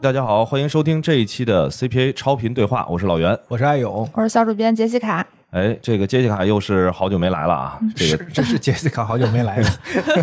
大家好，欢迎收听这一期的 CPA 超频对话，我是老袁。我是艾勇，我是小主编杰西卡。哎，这个杰西卡又是好久没来了啊！这是个这是杰西卡好久没来了，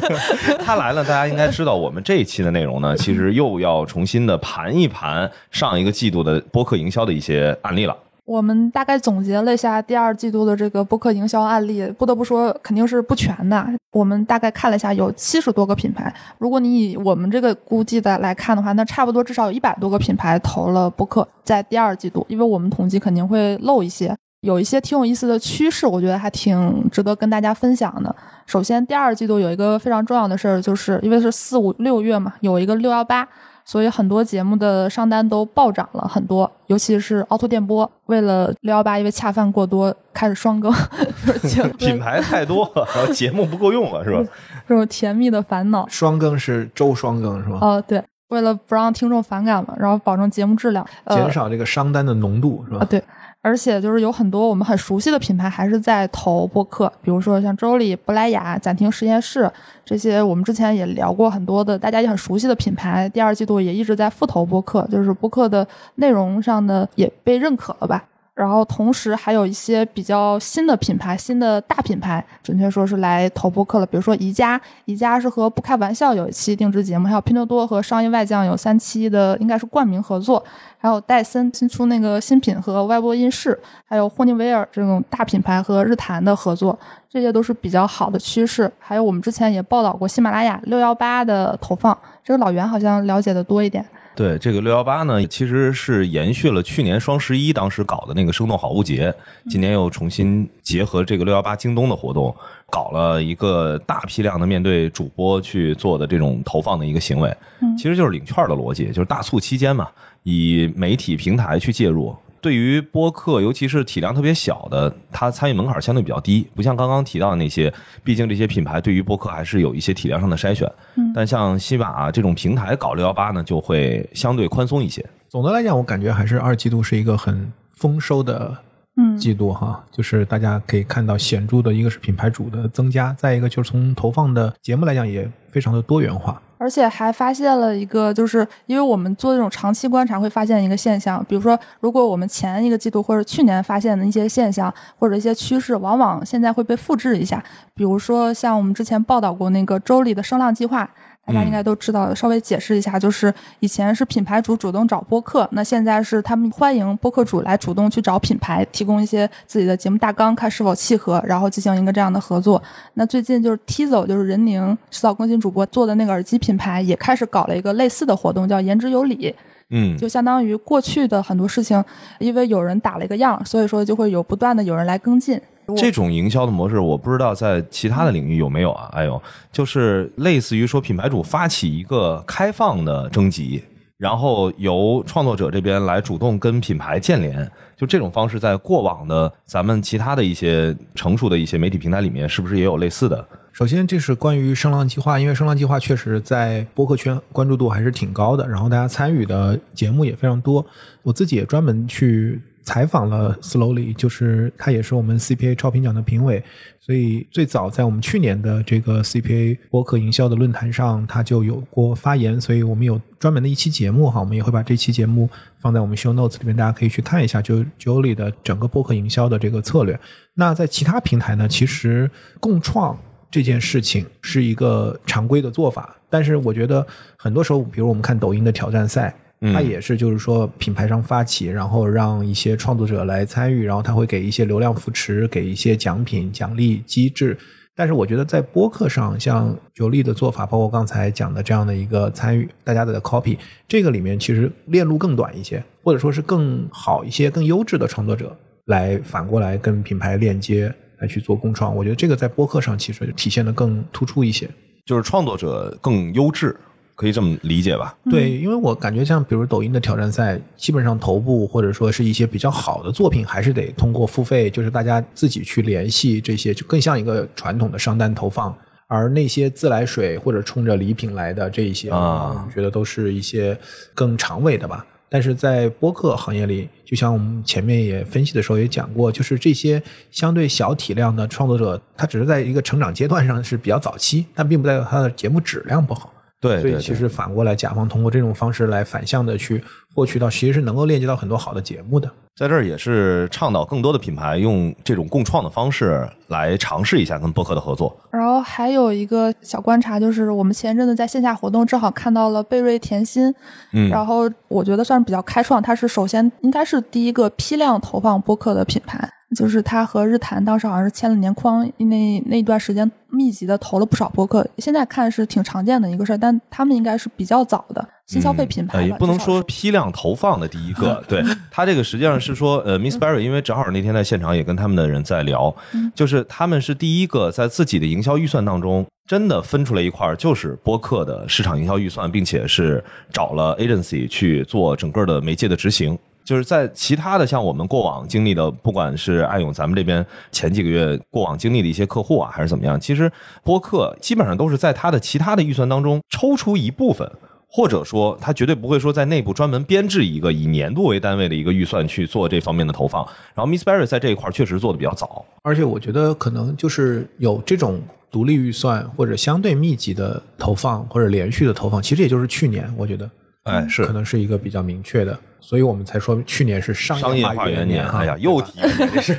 他来了，大家应该知道，我们这一期的内容呢，其实又要重新的盘一盘上一个季度的播客营销的一些案例了。我们大概总结了一下第二季度的这个播客营销案例，不得不说肯定是不全的。我们大概看了一下，有七十多个品牌。如果你以我们这个估计的来看的话，那差不多至少有一百多个品牌投了播客在第二季度，因为我们统计肯定会漏一些。有一些挺有意思的趋势，我觉得还挺值得跟大家分享的。首先，第二季度有一个非常重要的事儿，就是因为是四五六月嘛，有一个六幺八，所以很多节目的上单都暴涨了很多，尤其是凹凸电波，为了六幺八，因为恰饭过多，开始双更，品牌太多了，然后节目不够用了，是吧？这种甜蜜的烦恼。双更是周双更是吧？哦，对，为了不让听众反感嘛，然后保证节目质量，呃减少这个商单的浓度是吧？啊对。而且就是有很多我们很熟悉的品牌还是在投播客，比如说像周丽、珀莱雅、暂停实验室这些，我们之前也聊过很多的，大家也很熟悉的品牌。第二季度也一直在复投播客，就是播客的内容上的也被认可了吧。然后同时还有一些比较新的品牌、新的大品牌，准确说是来投播客了。比如说宜家，宜家是和不开玩笑有一期定制节目，还有拼多多和商业外酱有三期的应该是冠名合作，还有戴森新出那个新品和外播音室，还有霍尼韦尔这种大品牌和日坛的合作，这些都是比较好的趋势。还有我们之前也报道过喜马拉雅六幺八的投放，这个老袁好像了解的多一点。对这个六幺八呢，其实是延续了去年双十一当时搞的那个生动好物节，今年又重新结合这个六幺八京东的活动，搞了一个大批量的面对主播去做的这种投放的一个行为，其实就是领券的逻辑，就是大促期间嘛，以媒体平台去介入。对于播客，尤其是体量特别小的，它参与门槛相对比较低，不像刚刚提到的那些，毕竟这些品牌对于播客还是有一些体量上的筛选。嗯但像西马这种平台搞六幺八呢，就会相对宽松一些。总的来讲，我感觉还是二季度是一个很丰收的嗯季度哈，就是大家可以看到显著的一个是品牌主的增加，再一个就是从投放的节目来讲也非常的多元化。而且还发现了一个，就是因为我们做这种长期观察，会发现一个现象，比如说，如果我们前一个季度或者去年发现的一些现象或者一些趋势，往往现在会被复制一下。比如说，像我们之前报道过那个周里的声浪计划，大家应该都知道。稍微解释一下，就是以前是品牌主主动找播客，那现在是他们欢迎播客主来主动去找品牌，提供一些自己的节目大纲，看是否契合，然后进行一个这样的合作。那最近就是 Tizo，就是任宁迟早更新主播做的那个耳机品牌，也开始搞了一个类似的活动，叫言之有理。嗯，就相当于过去的很多事情，因为有人打了一个样，所以说就会有不断的有人来跟进。这种营销的模式，我不知道在其他的领域有没有啊？哎呦，就是类似于说品牌主发起一个开放的征集，然后由创作者这边来主动跟品牌建联，就这种方式，在过往的咱们其他的一些成熟的一些媒体平台里面，是不是也有类似的？首先，这是关于声浪计划，因为声浪计划确实在播客圈关注度还是挺高的，然后大家参与的节目也非常多。我自己也专门去采访了 Slowly，就是他也是我们 CPA 超评奖的评委，所以最早在我们去年的这个 CPA 播客营销的论坛上，他就有过发言，所以我们有专门的一期节目哈，我们也会把这期节目放在我们 show notes 里面，大家可以去看一下，就 Jolie 的整个播客营销的这个策略。那在其他平台呢，其实共创。这件事情是一个常规的做法，但是我觉得很多时候，比如我们看抖音的挑战赛，它也是就是说品牌商发起，然后让一些创作者来参与，然后他会给一些流量扶持，给一些奖品、奖励机制。但是我觉得在播客上，像九力的做法，包括刚才讲的这样的一个参与，大家的 copy，这个里面其实链路更短一些，或者说是更好一些、更优质的创作者来反过来跟品牌链接。来去做共创，我觉得这个在播客上其实体现的更突出一些。就是创作者更优质，可以这么理解吧？对，因为我感觉像比如抖音的挑战赛，基本上头部或者说是一些比较好的作品，还是得通过付费，就是大家自己去联系这些，就更像一个传统的商单投放。而那些自来水或者冲着礼品来的这一些啊我觉得都是一些更长尾的吧。但是在播客行业里，就像我们前面也分析的时候也讲过，就是这些相对小体量的创作者，他只是在一个成长阶段上是比较早期，但并不代表他的节目质量不好。对，所以其实反过来，甲方通过这种方式来反向的去获取到，其实是能够链接到很多好的节目的。在这儿也是倡导更多的品牌用这种共创的方式来尝试一下跟播客的合作。然后还有一个小观察，就是我们前阵子在线下活动正好看到了贝瑞甜心，嗯然后我觉得算是比较开创，它是首先应该是第一个批量投放播客的品牌，就是他和日坛当时好像是签了年框，那那段时间密集的投了不少播客，现在看是挺常见的一个事儿，但他们应该是比较早的新消费品牌也不能说批量投放的第一个，对 他这个实际上是说，呃，Miss Barry，因为正好那天在现场也跟他们的人在聊，就是他们是第一个在自己的营销预算当中真的分出来一块儿就是播客的市场营销预算，并且是找了 agency 去做整个的媒介的执行。就是在其他的像我们过往经历的，不管是爱勇咱们这边前几个月过往经历的一些客户啊，还是怎么样，其实播客基本上都是在他的其他的预算当中抽出一部分，或者说他绝对不会说在内部专门编制一个以年度为单位的一个预算去做这方面的投放。然后 Miss Berry 在这一块儿确实做的比较早，而且我觉得可能就是有这种独立预算或者相对密集的投放或者连续的投放，其实也就是去年，我觉得哎，是可能是一一个比较明确的，所以我们才说去年是商商业化化元年。哈哎呀，又提是。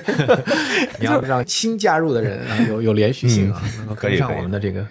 你要让新加入的人啊有有连续性啊，能够跟上我们的这个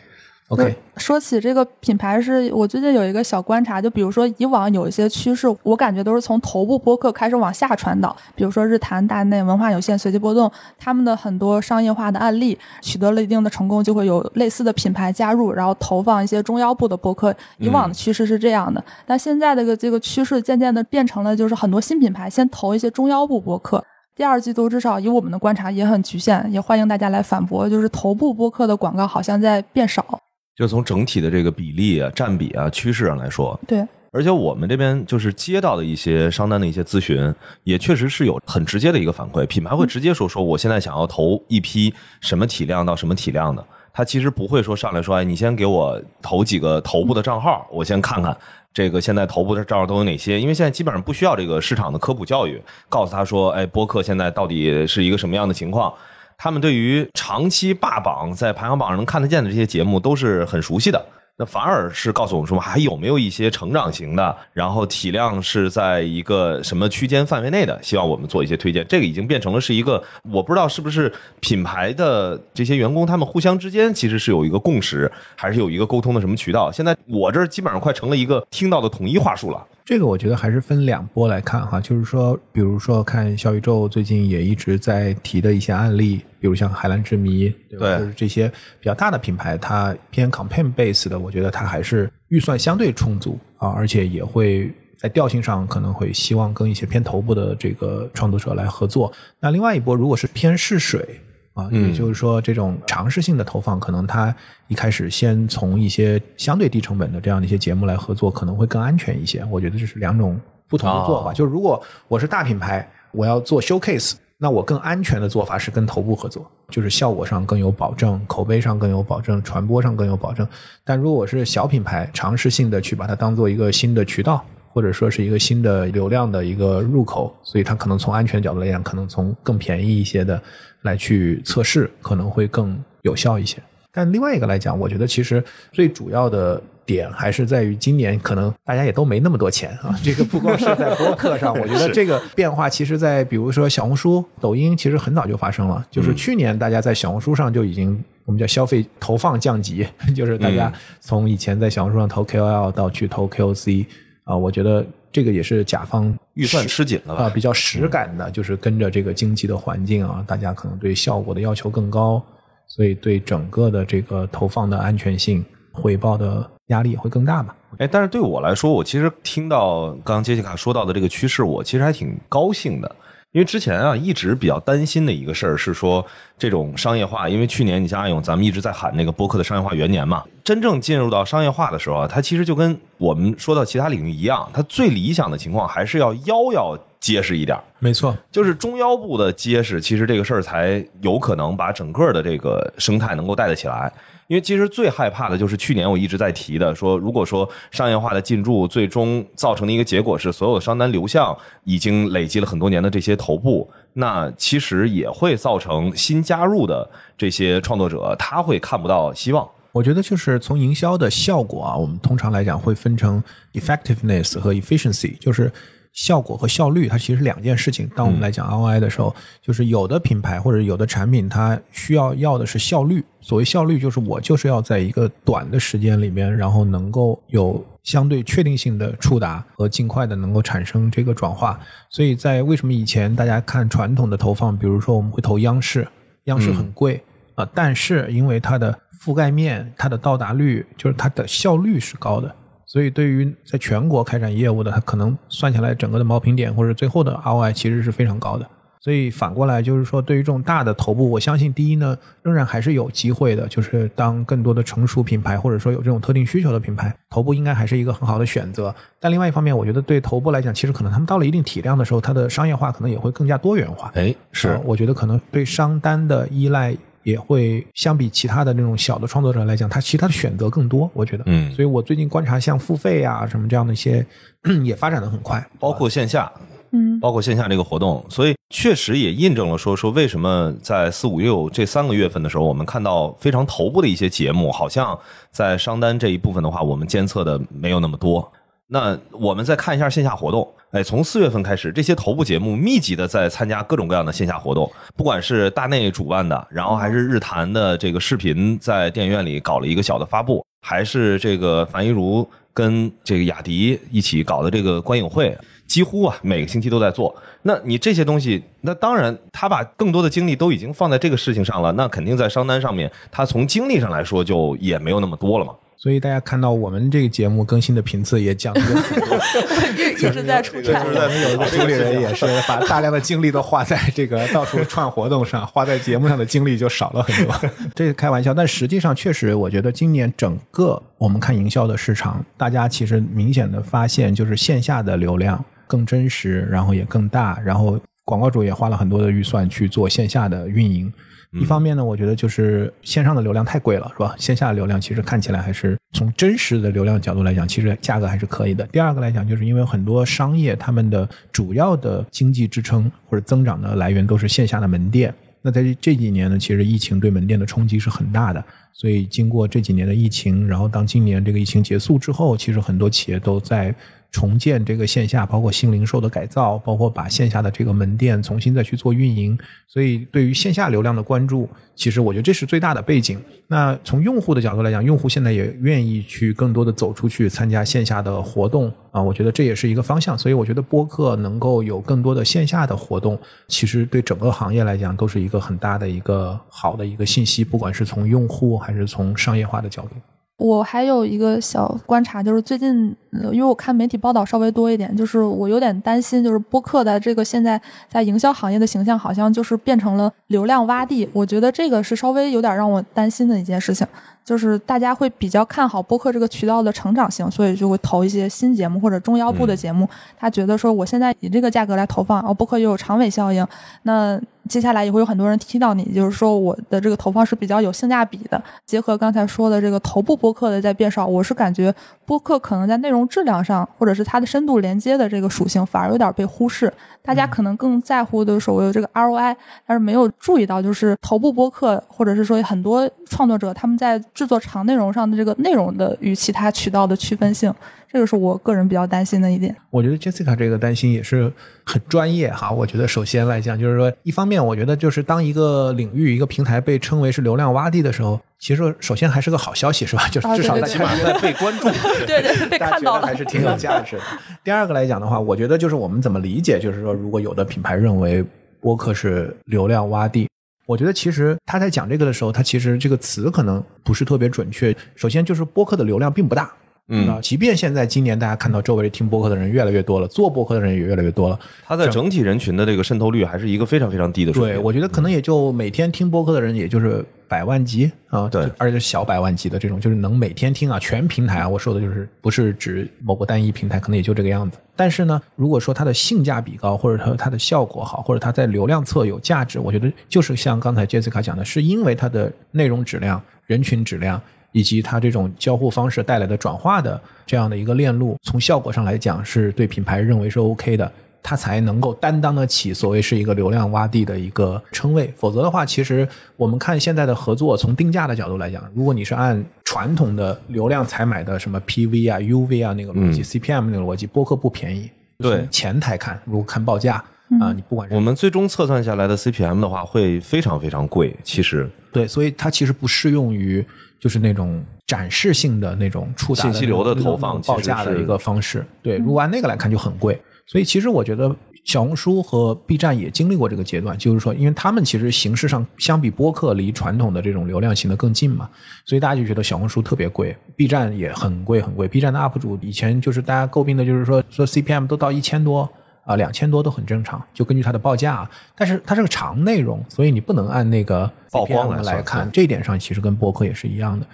OK。说起这个品牌是，我最近有一个小观察，就比如说以往有一些趋势，我感觉都是从头部播客开始往下传导，比如说日坛、大内、文化有限、随机波动，他们的很多商业化的案例取得了一定的成功，就会有类似的品牌加入，然后投放一些中腰部的播客。以往的趋势是这样的，但现在的个这个趋势渐渐的变成了，就是很多新品牌先投一些中腰部播客。第二季度至少以我们的观察也很局限，也欢迎大家来反驳，就是头部播客的广告好像在变少。就从整体的这个比例啊、占比啊、趋势上来说，对，而且我们这边就是接到的一些商单的一些咨询，也确实是有很直接的一个反馈，品牌会直接说说我现在想要投一批什么体量到什么体量的，他其实不会说上来说，哎，你先给我投几个头部的账号，我先看看。这个现在头部的账号都有哪些？因为现在基本上不需要这个市场的科普教育，告诉他说，哎，播客现在到底是一个什么样的情况？他们对于长期霸榜在排行榜上能看得见的这些节目都是很熟悉的。那反而是告诉我们说，还有没有一些成长型的，然后体量是在一个什么区间范围内的，希望我们做一些推荐。这个已经变成了是一个，我不知道是不是品牌的这些员工他们互相之间其实是有一个共识，还是有一个沟通的什么渠道。现在我这基本上快成了一个听到的统一话术了。这个我觉得还是分两波来看哈，就是说，比如说看小宇宙最近也一直在提的一些案例，比如像海蓝之谜，对吧？对就是这些比较大的品牌，它偏 campaign base 的，我觉得它还是预算相对充足啊，而且也会在调性上可能会希望跟一些偏头部的这个创作者来合作。那另外一波如果是偏试水。啊，嗯也就是说，这种尝试性的投放，可能它一开始先从一些相对低成本的这样的一些节目来合作，可能会更安全一些。我觉得这是两种不同的做法。哦就是如果我是大品牌，我要做 showcase，那我更安全的做法是跟头部合作，就是效果上更有保证，口碑上更有保证，传播上更有保证。但如果我是小品牌，尝试性的去把它当做一个新的渠道。或者说是一个新的流量的一个入口，所以它可能从安全角度来讲，可能从更便宜一些的来去测试，可能会更有效一些。但另外一个来讲，我觉得其实最主要的点还是在于今年可能大家也都没那么多钱啊。这个不光是在播客上，我觉得这个变化其实，在比如说小红书、抖音，其实很早就发生了。就是去年大家在小红书上就已经。我们叫消费投放降级，就是大家从以前在小红书上投 KOL 到去投 KOC 啊，我觉得这个也是甲方预算吃紧了啊，吧？比较实感的，就是跟着这个经济的环境啊，大家可能对效果的要求更高，所以对整个的这个投放的安全性、回报的压力也会更大吧。哎，但是对我来说，我其实听到刚刚杰西卡说到的这个趋势，我其实还挺高兴的，因为之前啊一直比较担心的一个事儿是说这种商业化，因为去年你像阿勇，咱们一直在喊那个播客的商业化元年嘛，真正进入到商业化的时候啊，它其实就跟我们说到其他领域一样，它最理想的情况还是要腰要结实一点。没错，就是中腰部的结实，其实这个事儿才有可能把整个的这个生态能够带得起来。因为其实最害怕的就是去年我一直在提的，说如果说商业化的进驻最终造成的一个结果是所有的商单流向已经累积了很多年的这些头部，那其实也会造成新加入的这些创作者他会看不到希望。我觉得就是从营销的效果啊，我们通常来讲会分成 effectiveness 和 efficiency，就是效果和效率，它其实是两件事情。当我们来讲 ROI 的时候，就是有的品牌或者有的产品，它需要要的是效率。所谓效率，就是我就是要在一个短的时间里面，然后能够有相对确定性的触达和尽快的能够产生这个转化。所以在为什么以前大家看传统的投放，比如说我们会投央视，央视很贵啊、但是因为它的覆盖面、它的到达率，就是它的效率是高的。所以，对于在全国开展业务的，它可能算下来整个的毛评点或者最后的 ROI 其实是非常高的。所以反过来就是说，对于这种大的头部，我相信第一呢，仍然还是有机会的。就是当更多的成熟品牌或者说有这种特定需求的品牌，头部应该还是一个很好的选择。但另外一方面，我觉得对头部来讲，其实可能他们到了一定体量的时候，它的商业化可能也会更加多元化。哎，是呃我觉得可能对商单的依赖也会相比其他的那种小的创作者来讲，他其他的选择更多。我觉得，嗯所以我最近观察像付费啊什么这样的一些 也发展的很快，包括线下，嗯，包括线下这个活动，所以确实也印证了说说为什么在四五六这三个月份的时候，我们看到非常头部的一些节目，好像在商单这一部分的话，我们监测的没有那么多。那我们再看一下线下活动，哎，从四月份开始，这些头部节目密集的在参加各种各样的线下活动，不管是大内主办的，然后还是日坛的这个视频在电影院里搞了一个小的发布，还是这个樊一茹跟这个雅迪一起搞的这个观影会，几乎啊每个星期都在做。那你这些东西，那当然他把更多的精力都已经放在这个事情上了，那肯定在商单上面，他从精力上来说就也没有那么多了嘛。所以大家看到我们这个节目更新的频次也降低了很多。一直在出差。我们有一个 主理人也是把大量的精力都花在这个到处串活动上，花在节目上的精力就少了很多。这是开玩笑，但实际上确实，我觉得今年整个我们看营销的市场，大家其实明显的发现，就是线下的流量更真实，然后也更大，然后广告主也花了很多的预算去做线下的运营。一方面呢，我觉得就是线上的流量太贵了，是吧？线下的流量其实看起来还是从真实的流量角度来讲，其实价格还是可以的。第二个来讲，就是因为很多商业他们的主要的经济支撑或者增长的来源都是线下的门店。那在这几年呢，其实疫情对门店的冲击是很大的，所以经过这几年的疫情，然后当今年这个疫情结束之后，其实很多企业都在重建这个线下，包括新零售的改造，包括把线下的这个门店重新再去做运营。所以对于线下流量的关注，其实我觉得这是最大的背景。那从用户的角度来讲，用户现在也愿意去更多的走出去参加线下的活动啊，我觉得这也是一个方向。所以我觉得播客能够有更多的线下的活动，其实对整个行业来讲都是一个很大的一个好的一个信息，不管是从用户还是从商业化的角度。我还有一个小观察，就是最近，呃因为我看媒体报道稍微多一点，就是我有点担心，就是播客的这个现在在营销行业的形象，好像就是变成了流量洼地。我觉得这个是稍微有点让我担心的一件事情，就是大家会比较看好播客这个渠道的成长性，所以就会投一些新节目或者中腰部的节目。他觉得说，我现在以这个价格来投放，然后播客又有长尾效应，那接下来也会有很多人提到你，就是说我的这个投放是比较有性价比的。结合刚才说的这个头部播客的在变少，我是感觉播客可能在内容质量上，或者是它的深度连接的这个属性，反而有点被忽视。大家可能更在乎的所谓的这个 ROI，但是没有注意到，就是头部播客或者是说很多创作者他们在制作长内容上的这个内容的与其他渠道的区分性，这个是我个人比较担心的一点。我觉得 Jessica 这个担心也是很专业哈。我觉得首先来讲，就是说，一方面我觉得就是当一个领域、一个平台被称为是流量洼地的时候，其实首先还是个好消息，是吧？就是啊至少大对对家觉得被关注，对对，被大家看到得还。是挺有价值的。第二个来讲的话，我觉得就是我们怎么理解，就是说，如果有的品牌认为播客是流量洼地。我觉得其实他在讲这个的时候，他其实这个词可能不是特别准确。首先就是播客的流量并不大，嗯那即便现在今年大家看到周围听播客的人越来越多了，做播客的人也越来越多了，它在整体人群的这个渗透率还是一个非常非常低的水对，平。我觉得可能也就每天听播客的人，也就是百万级啊，对而且是小百万级的这种，就是能每天听啊，全平台啊，我说的就是不是指某个单一平台，可能也就这个样子。但是呢，如果说它的性价比高，或者说它的效果好，或者它在流量侧有价值，我觉得就是像刚才 Jessica 讲的，是因为它的内容质量、人群质量。以及它这种交互方式带来的转化的这样的一个链路，从效果上来讲是对品牌认为是 OK 的，它才能够担当得起所谓是一个流量洼地的一个称谓。否则的话，其实我们看现在的合作，从定价的角度来讲，如果你是按传统的流量采买的什么 PV 啊、UV 啊那个逻辑、CPM 那个逻辑，播客不便宜。对从前台看，如果看报价啊，你不管是我们最终测算下来的 CPM 的话，会非常非常贵。其实对，所以它其实不适用于就是那种展示性的那种触达信息流的投放报价的一个方式。对，如果按那个来看就很贵。所以其实我觉得小红书和 B 站也经历过这个阶段，就是说，因为他们其实形式上相比播客离传统的这种流量型的更近嘛，所以大家就觉得小红书特别贵，B 站也很贵很贵。B 站的 UP 主以前就是大家诟病的就是说说 CPM 都到一千多。啊，两千多都很正常，就根据它的报价。但是它是个长内容，所以你不能按那个曝光来来看。这一点上其实跟播客也是一样的。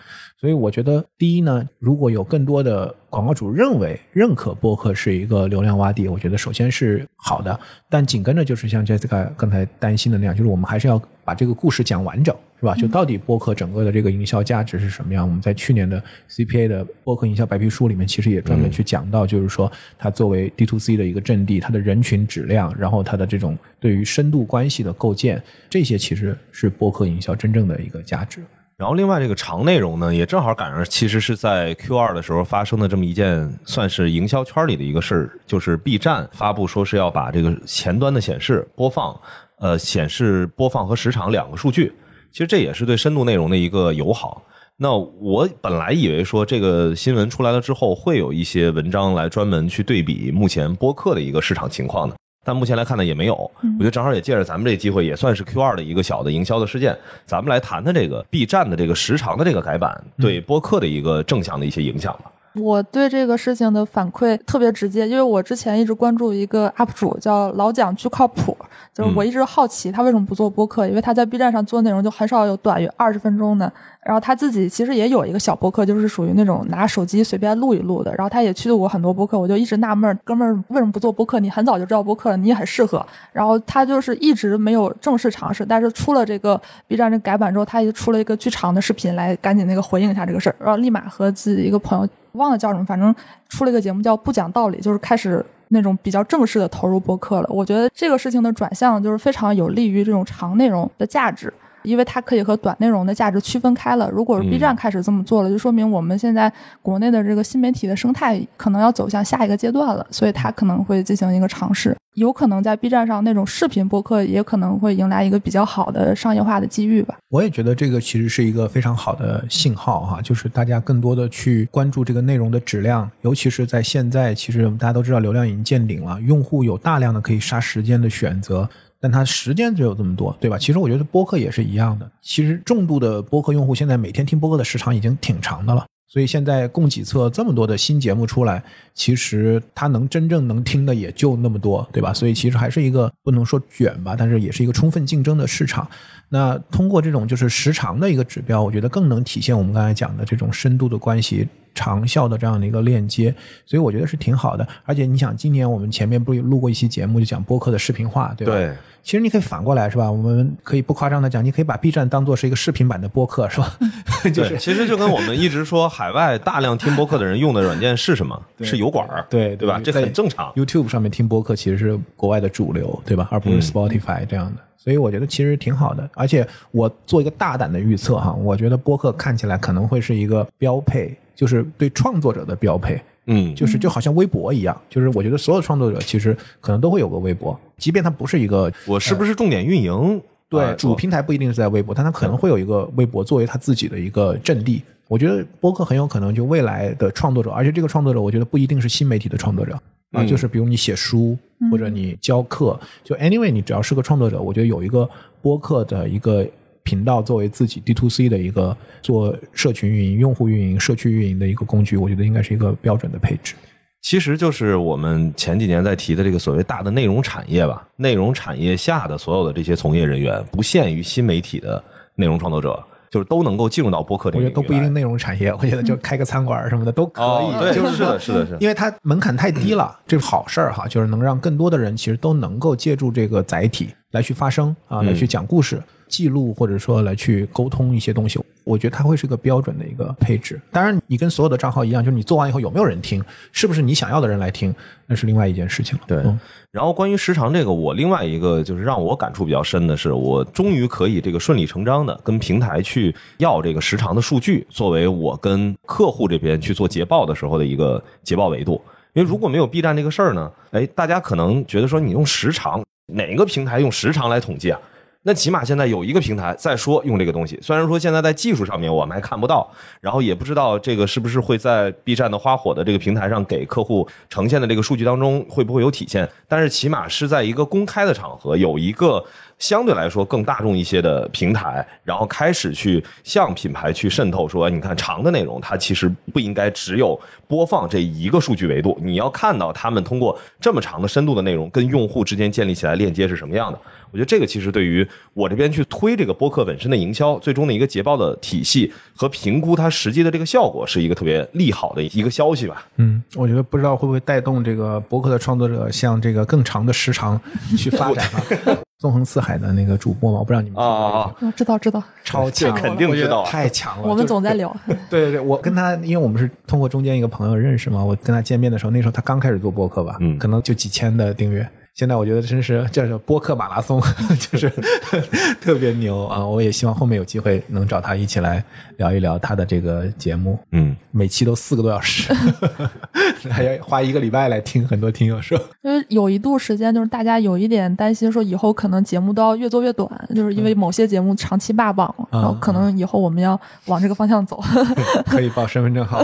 所以我觉得，第一呢，如果有更多的广告主认为认可播客是一个流量洼地，我觉得首先是好的。但紧跟着就是像 Jessica 刚才担心的那样，就是我们还是要把这个故事讲完整，是吧？就到底播客整个的这个营销价值是什么样？我们在去年的 CPA 的播客营销白皮书里面，其实也专门去讲到，就是说它作为 D to C 的一个阵地，它的人群质量，然后它的这种对于深度关系的构建，这些其实是播客营销真正的一个价值。然后另外这个长内容呢，也正好赶上其实是在 Q 二的时候发生的这么一件算是营销圈里的一个事儿，就是 B 站发布说是要把这个前端的显示播放，呃，显示播放和时长两个数据，其实这也是对深度内容的一个友好。那我本来以为说这个新闻出来了之后，会有一些文章来专门去对比目前播客的一个市场情况的。但目前来看呢，也没有。我觉得正好也借着咱们这机会，也算是 Q 二的一个小的营销的事件，咱们来谈谈这个 B 站的这个时长的这个改版对播客的一个正向的一些影响吧。我对这个事情的反馈特别直接，因为我之前一直关注一个 UP 主叫老蒋巨靠谱，就是我一直好奇他为什么不做播客，因为他在 B 站上做内容就很少有短于二十分钟的。然后他自己其实也有一个小播客，就是属于那种拿手机随便录一录的。然后他也去过很多播客，我就一直纳闷，哥们儿为什么不做播客？你很早就知道播客了，你也很适合。然后他就是一直没有正式尝试，但是出了这个 B 站这改版之后，他也出了一个巨长的视频来赶紧那个回应一下这个事儿，然后立马和自己一个朋友忘了叫什么，反正出了一个节目叫不讲道理，就是开始。那种比较正式的投入播客了，我觉得这个事情的转向就是非常有利于这种长内容的价值。因为它可以和短内容的价值区分开了。如果是 B 站开始这么做了，就说明我们现在国内的这个新媒体的生态可能要走向下一个阶段了，所以它可能会进行一个尝试。有可能在 B 站上那种视频播客也可能会迎来一个比较好的商业化的机遇吧。我也觉得这个其实是一个非常好的信号哈，就是大家更多的去关注这个内容的质量，尤其是在现在，其实大家都知道流量已经见顶了，用户有大量的可以杀时间的选择。但它时间只有这么多，对吧？其实我觉得播客也是一样的。其实重度的播客用户现在每天听播客的时长已经挺长的了，所以现在供给侧这么多的新节目出来，其实他能真正能听的也就那么多，对吧？所以其实还是一个不能说卷吧，但是也是一个充分竞争的市场。那通过这种就是时长的一个指标，我觉得更能体现我们刚才讲的这种深度的关系。长效的这样的一个链接，所以我觉得是挺好的。而且你想，今年我们前面不是录过一期节目，就讲播客的视频化，对吧？对。其实你可以反过来，是吧？我们可以不夸张的讲，你可以把 B 站当做是一个视频版的播客，是吧？就是，其实就跟我们一直说，海外大量听播客的人用的软件是什么？是油管儿，对对吧？这很正常。YouTube 上面听播客其实是国外的主流，对吧？而不是 Spotify 这样的。所以我觉得其实挺好的。而且我做一个大胆的预测哈，我觉得播客看起来可能会是一个标配。就是对创作者的标配，嗯，就是就好像微博一样，就是我觉得所有创作者其实可能都会有个微博，即便它不是一个我是不是重点运营，对主平台不一定是在微博，但它可能会有一个微博作为他自己的一个阵地。我觉得播客很有可能就未来的创作者，而且这个创作者我觉得不一定是新媒体的创作者啊，就是比如你写书或者你教课，就 anyway 你只要是个创作者，我觉得有一个播客的一个。频道作为自己 D to C 的一个做社群运营、用户运营、社区运营的一个工具，我觉得应该是一个标准的配置。其实就是我们前几年在提的这个所谓大的内容产业吧，内容产业下的所有的这些从业人员，不限于新媒体的内容创作者，就是都能够进入到播客我觉得都不一定内容产业，我觉得就开个餐馆什么的都可以。哦对就是是的是的是的因为它门槛太低了，这是好事儿哈，就是能让更多的人其实都能够借助这个载体来去发声啊，来去讲故事、记录，或者说来去沟通一些东西。我觉得它会是个标准的一个配置。当然，你跟所有的账号一样，就是你做完以后有没有人听，是不是你想要的人来听，那是另外一件事情了。对嗯然后关于时长这个，我另外一个就是让我感触比较深的是，我终于可以这个顺理成章的跟平台去要这个时长的数据，作为我跟客户这边去做捷报的时候的一个捷报维度。因为如果没有 B 站这个事儿呢，哎，大家可能觉得说你用时长，哪个平台用时长来统计啊？那起码现在有一个平台在说用这个东西，虽然说现在在技术上面我们还看不到，然后也不知道这个是不是会在 B 站的花火的这个平台上给客户呈现的这个数据当中会不会有体现，但是起码是在一个公开的场合，有一个相对来说更大众一些的平台，然后开始去向品牌去渗透，说，你看长的内容它其实不应该只有播放这一个数据维度，你要看到他们通过这么长的深度的内容跟用户之间建立起来链接是什么样的。我觉得这个其实对于我这边去推这个播客本身的营销，最终的一个捷报的体系和评估它实际的这个效果，是一个特别利好的一个消息吧。嗯，我觉得不知道会不会带动这个播客的创作者向这个更长的时长去发展啊。纵横四海的那个主播嘛，我不知道你们啊啊啊！嗯知道知道，超强，这肯定知道太强了。我们总在聊。对对对，我跟他，因为我们是通过中间一个朋友认识嘛，我跟他见面的时候，那时候他刚开始做播客吧，嗯可能就几千的订阅。现在我觉得真是叫做播客马拉松，就是特别牛啊！我也希望后面有机会能找他一起来聊一聊他的这个节目，嗯，每期都四个多小时，还要花一个礼拜来听。很多听友说，因为有一度时间，就是大家有一点担心，说以后可能节目都要越做越短，就是因为某些节目长期霸榜，然后可能以后我们要往这个方向走。可以报身份证号。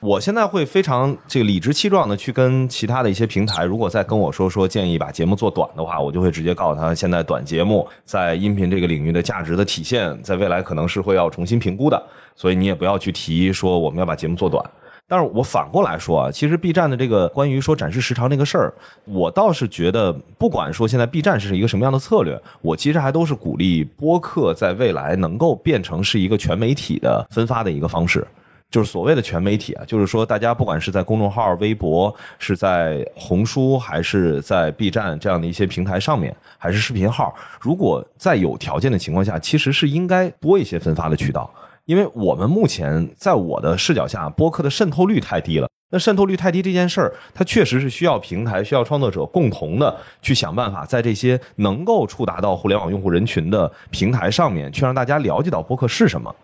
我现在会非常这个理直气壮的去跟其他的一些平台，如果再跟我说说建议把节目做短的话，我就会直接告诉他，现在短节目在音频这个领域的价值的体现，在未来可能是会要重新评估的，所以你也不要去提说我们要把节目做短。但是我反过来说啊，其实 B 站的这个关于说展示时长这个事儿，我倒是觉得，不管说现在 B 站是一个什么样的策略，我其实还都是鼓励播客在未来能够变成是一个全媒体的分发的一个方式。就是所谓的全媒体啊，就是说大家不管是在公众号、微博，是在红书，还是在 B 站这样的一些平台上面，还是视频号，如果在有条件的情况下，其实是应该多一些分发的渠道。因为我们目前在我的视角下，播客的渗透率太低了。那渗透率太低这件事儿，它确实是需要平台、需要创作者共同的去想办法，在这些能够触达到互联网用户人群的平台上面，去让大家了解到播客是什么。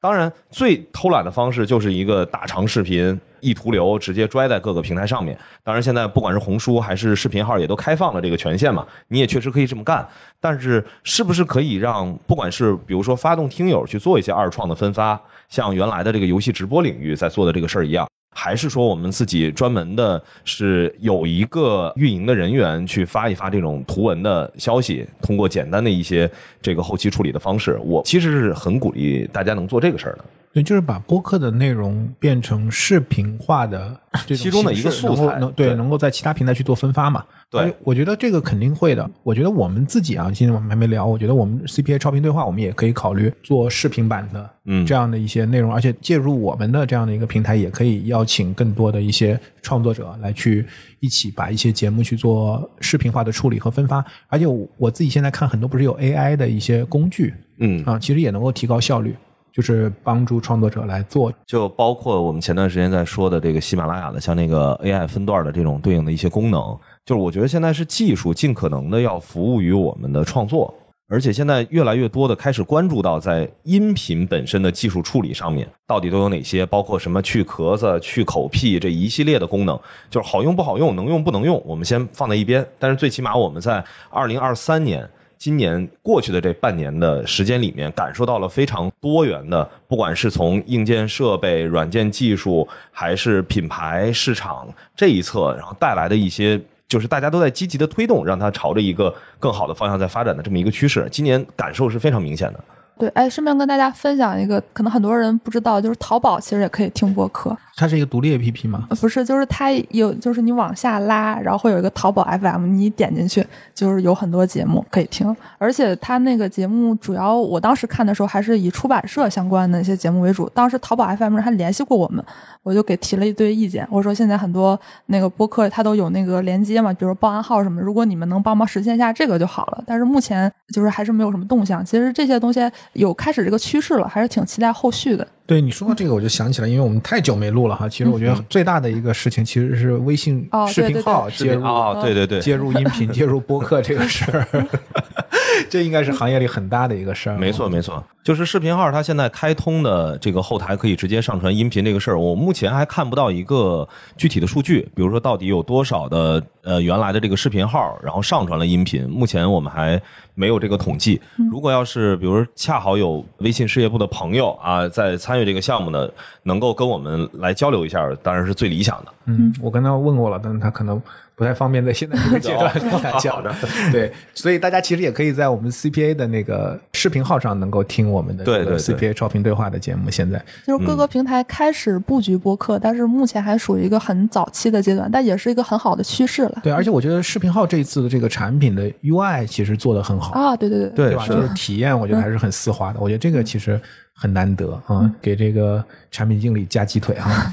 当然，最偷懒的方式就是一个打长视频一图流直接拽在各个平台上面。当然，现在不管是红书还是视频号，也都开放了这个权限嘛，你也确实可以这么干。但是，是不是可以让不管是比如说发动听友去做一些二创的分发，像原来的这个游戏直播领域在做的这个事儿一样？还是说我们自己专门的是有一个运营的人员去发一发这种图文的消息，通过简单的一些这个后期处理的方式，我其实是很鼓励大家能做这个事儿的。对，就是把播客的内容变成视频化的这种其中的一个素材能对，对能够在其他平台去做分发嘛。对我觉得这个肯定会的。我觉得我们自己啊，今天我们还没聊，我觉得我们 CPA 超频对话，我们也可以考虑做视频版的，嗯这样的一些内容，而且介入我们的这样的一个平台，也可以邀请更多的一些创作者来去一起把一些节目去做视频化的处理和分发。而且我我自己现在看很多不是有 AI 的一些工具嗯，啊，其实也能够提高效率。就是帮助创作者来做就包括我们前段时间在说的这个喜马拉雅的，像那个 AI 分段的这种对应的一些功能，就是我觉得现在是技术尽可能的要服务于我们的创作，而且现在越来越多的开始关注到在音频本身的技术处理上面到底都有哪些，包括什么去壳子、去口癖这一系列的功能，就是好用不好用、能用不能用，我们先放在一边。但是最起码我们在二零二三年。今年过去的这半年的时间里面，感受到了非常多元的，不管是从硬件设备、软件技术，还是品牌市场这一侧，然后带来的一些就是大家都在积极的推动，让它朝着一个更好的方向在发展的这么一个趋势。今年感受是非常明显的。对，哎，顺便跟大家分享一个，可能很多人不知道，就是淘宝其实也可以听播客。它是一个独立 APP 吗？呃不是，就是它有，就是你往下拉，然后会有一个淘宝 FM，你点进去就是有很多节目可以听，而且它那个节目主要我当时看的时候还是以出版社相关的一些节目为主。当时淘宝 FM 上还联系过我们，我就给提了一堆意见，我说现在很多那个播客它都有那个连接嘛，比如报暗号什么，如果你们能帮忙实现一下这个就好了。但是目前就是还是没有什么动向。其实这些东西有开始这个趋势了，还是挺期待后续的。对你说到这个，我就想起来，因为我们太久没录了哈。其实我觉得最大的一个事情其实是微信哦视频号接入啊，对对对，接入音频、接入播客这个事儿，这应该是行业里很大的一个事儿。没错，没错，就是视频号，它现在开通的这个后台可以直接上传音频这个事儿，我目前还看不到一个具体的数据，比如说到底有多少的呃原来的这个视频号，然后上传了音频，目前我们还没有这个统计。如果要是比如恰好有微信事业部的朋友啊，在参与这个项目呢，能够跟我们来交流一下，当然是最理想的。嗯，我跟他问过了，但是他可能不太方便在现在这个阶段 跟大家讲的。对，所以大家其实也可以在我们 CPA 的那个视频号上能够听我们的对这个对对 CPA 超频对话的节目。现在就是各个平台开始布局播客，但是目前还属于一个很早期的阶段，但也是一个很好的趋势了。对，而且我觉得视频号这一次的这个产品的 UI 其实做的很好，啊，对对对，对对吧？就是体验，我觉得还是很丝滑的。我觉得这个其实很难得啊，给这个产品经理加鸡腿啊。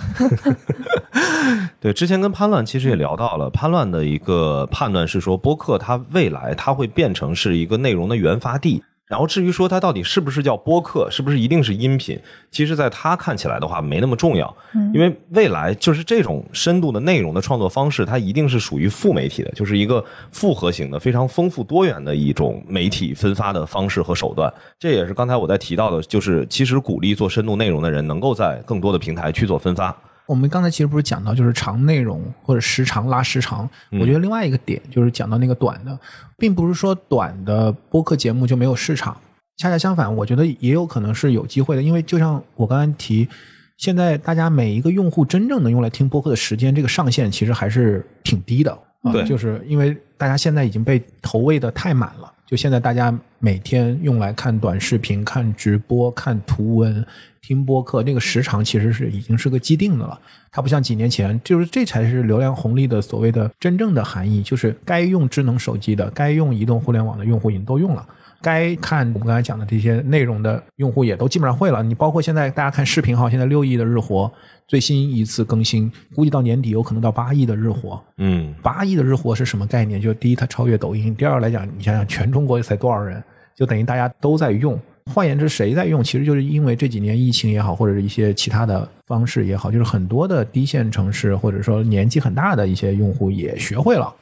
对，之前跟潘乱其实也聊到了，潘乱的一个判断是说，播客它未来它会变成是一个内容的源发地。然后至于说它到底是不是叫播客，是不是一定是音频，其实在他看起来的话没那么重要，因为未来就是这种深度的内容的创作方式，它一定是属于副媒体的，就是一个复合型的、非常丰富多元的一种媒体分发的方式和手段。这也是刚才我在提到的，就是其实鼓励做深度内容的人能够在更多的平台去做分发。我们刚才其实不是讲到就是长内容或者时长拉时长，我觉得另外一个点就是讲到那个短的，并不是说短的播客节目就没有市场，恰恰相反，我觉得也有可能是有机会的，因为就像我刚才提，现在大家每一个用户真正能用来听播客的时间，这个上限其实还是挺低的。啊对就是因为大家现在已经被投喂的太满了，就现在大家每天用来看短视频、看直播、看图文、听播客，那个时长其实是已经是个既定的了。它不像几年前，就是这才是流量红利的所谓的真正的含义，就是该用智能手机的、该用移动互联网的用户已经都用了。该看我们刚才讲的这些内容的用户也都基本上会了。你包括现在大家看视频号，现在六亿的日活，最新一次更新，估计到年底有可能到八亿的日活。嗯，八亿的日活是什么概念？就是第一，它超越抖音；第二来讲，你想想全中国才多少人，就等于大家都在用。换言之，谁在用？其实就是因为这几年疫情也好，或者是一些其他的方式也好，就是很多的低线城市或者说年纪很大的一些用户也学会了，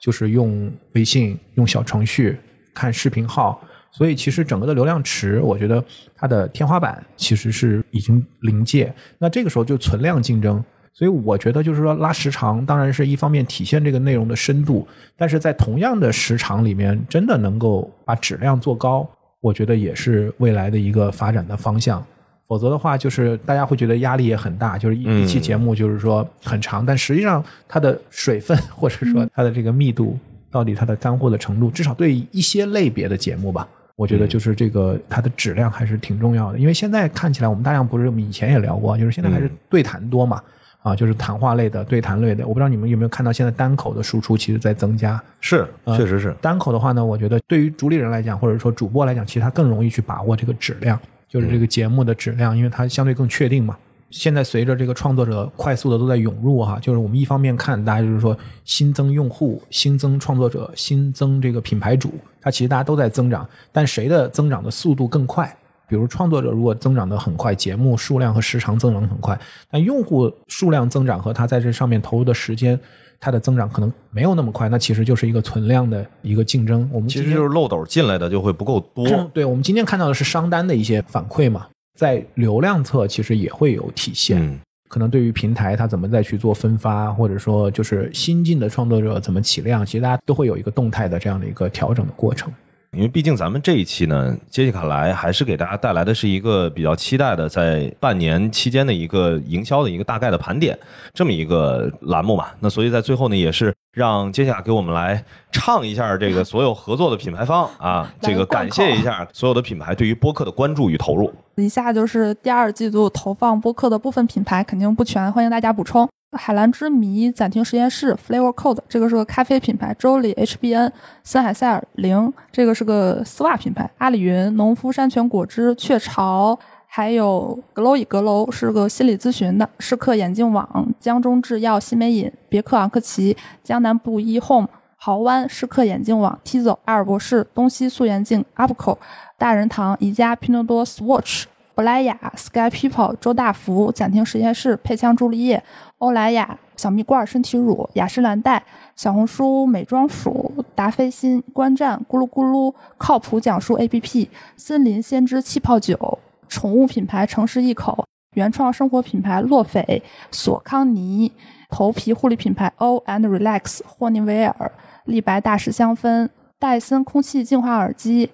就是用微信、用小程序看视频号。所以其实整个的流量池，我觉得它的天花板其实是已经临界。那这个时候就存量竞争。所以我觉得就是说拉时长，当然是一方面体现这个内容的深度，但是在同样的时长里面，真的能够把质量做高，我觉得也是未来的一个发展的方向。否则的话，就是大家会觉得压力也很大，就是一嗯一期节目就是说很长，但实际上它的水分或者说它的这个密度，到底它的干货的程度，至少对一些类别的节目吧，我觉得就是这个它的质量还是挺重要的。因为现在看起来，我们大量不是我们以前也聊过，就是现在还是对谈多嘛。啊，就是谈话类的、对谈类的，我不知道你们有没有看到，现在单口的输出其实在增加。是，确实是。单口的话呢，我觉得对于主理人来讲，或者说主播来讲，其实他更容易去把握这个质量，就是这个节目的质量，因为它相对更确定嘛。现在随着这个创作者快速的都在涌入哈，就是我们一方面看，大家就是说新增用户、新增创作者、新增这个品牌主，它其实大家都在增长，但谁的增长的速度更快？比如创作者如果增长的很快，节目数量和时长增长得很快，但用户数量增长和他在这上面投入的时间，它的增长可能没有那么快，那其实就是一个存量的一个竞争。我们其实就是漏斗进来的就会不够多。对，我们今天看到的是商单的一些反馈嘛，在流量侧其实也会有体现。嗯，可能对于平台它怎么再去做分发，或者说就是新进的创作者怎么起量，其实大家都会有一个动态的这样的一个调整的过程。因为毕竟咱们这一期呢，杰西卡来还是给大家带来的是一个比较期待的，在半年期间的一个营销的一个大概的盘点，这么一个栏目嘛。那所以在最后呢，也是让接下来给我们来唱一下这个所有合作的品牌方啊，这个感谢一下所有的品牌对于播客的关注与投入。以下就是第二季度投放播客的部分品牌，肯定不全，欢迎大家补充。海蓝之谜、暂停实验室、Flavor Code，这个是个咖啡品牌；周里 HBN、森海塞尔零，这个是个丝袜品牌；阿里云、农夫山泉果汁、雀巢，还有阁楼与阁楼是个心理咨询的；适客眼镜网、江中制药、新美饮、别克昂克旗、江南布衣 Home、豪湾、适客眼镜网、Tizo、阿尔博士、东西素颜镜、Upco、大人堂、宜家、拼多多、Swatch。珀莱雅、Sky People、周大福、暂停实验室、配枪朱丽叶、欧莱雅、小蜜罐身体乳、雅诗兰黛、小红书美妆鼠、达霏欣、观战、咕噜咕噜、靠谱讲述 APP、森林先知气泡酒、宠物品牌城市一口、原创生活品牌洛斐、索康尼、头皮护理品牌 O and Relax、霍尼韦尔、立白大师香氛、戴森空气净化耳机、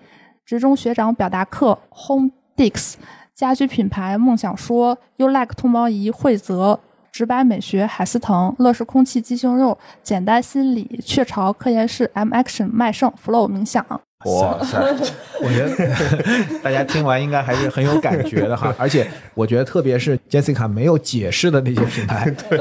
职中学长表达课、Home Dix。家居品牌梦想说 Ulike 脱毛仪惠泽，直白美学海思腾，乐视空气鸡胸肉，简单心理雀巢科研室，M Action 麦盛 Flow 冥想。哇塞！我觉得 大家听完应该还是很有感觉的哈，而且我觉得特别是 Jessica 没有解释的那些品牌，对，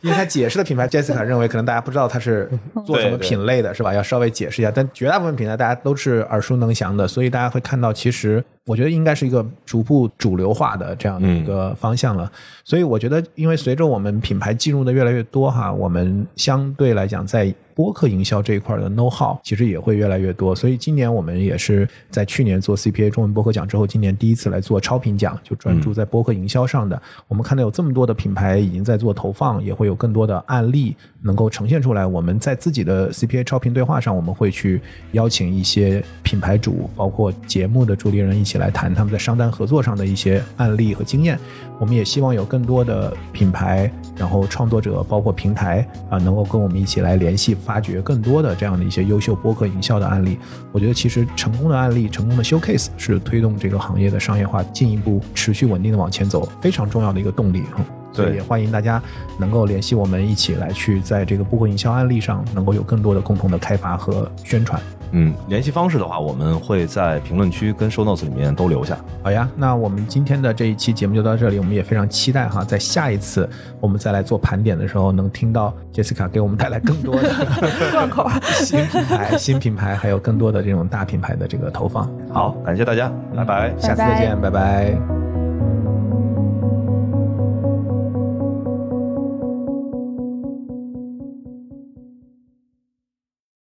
因为他解释的品牌，Jessica 认为可能大家不知道他是做什么品类的，是吧？要稍微解释一下。但绝大部分品牌大家都是耳熟能详的，所以大家会看到，其实我觉得应该是一个逐步主流化的这样的一个方向了。所以我觉得，因为随着我们品牌进入的越来越多哈，我们相对来讲在播客营销这一块的 know how 其实也会越来越多，所以今年我们也是在去年做 CPA 中文播客奖之后，今年第一次来做超频奖，就专注在播客营销上的。我们看到有这么多的品牌已经在做投放，也会有更多的案例能够呈现出来。我们在自己的 CPA 超频对话上，我们会去邀请一些品牌主，包括节目的主理人一起来谈他们在商单合作上的一些案例和经验。我们也希望有更多的品牌，然后创作者，包括平台啊，能够跟我们一起来联系。发掘更多的这样的一些优秀播客营销的案例，我觉得其实成功的案例、成功的 showcase 是推动这个行业的商业化进一步持续稳定的往前走非常重要的一个动力哈。所以也欢迎大家能够联系我们一起来去在这个部分营销案例上能够有更多的共同的开发和宣传。嗯，联系方式的话，我们会在评论区跟 show notes 里面都留下。好呀，那我们今天的这一期节目就到这里，我们也非常期待哈，在下一次我们再来做盘点的时候，能听到 Jessica 给我们带来更多的 贯口 新品牌、新品牌，还有更多的这种大品牌的这个投放。好，感谢大家，拜拜，下次再见，拜拜。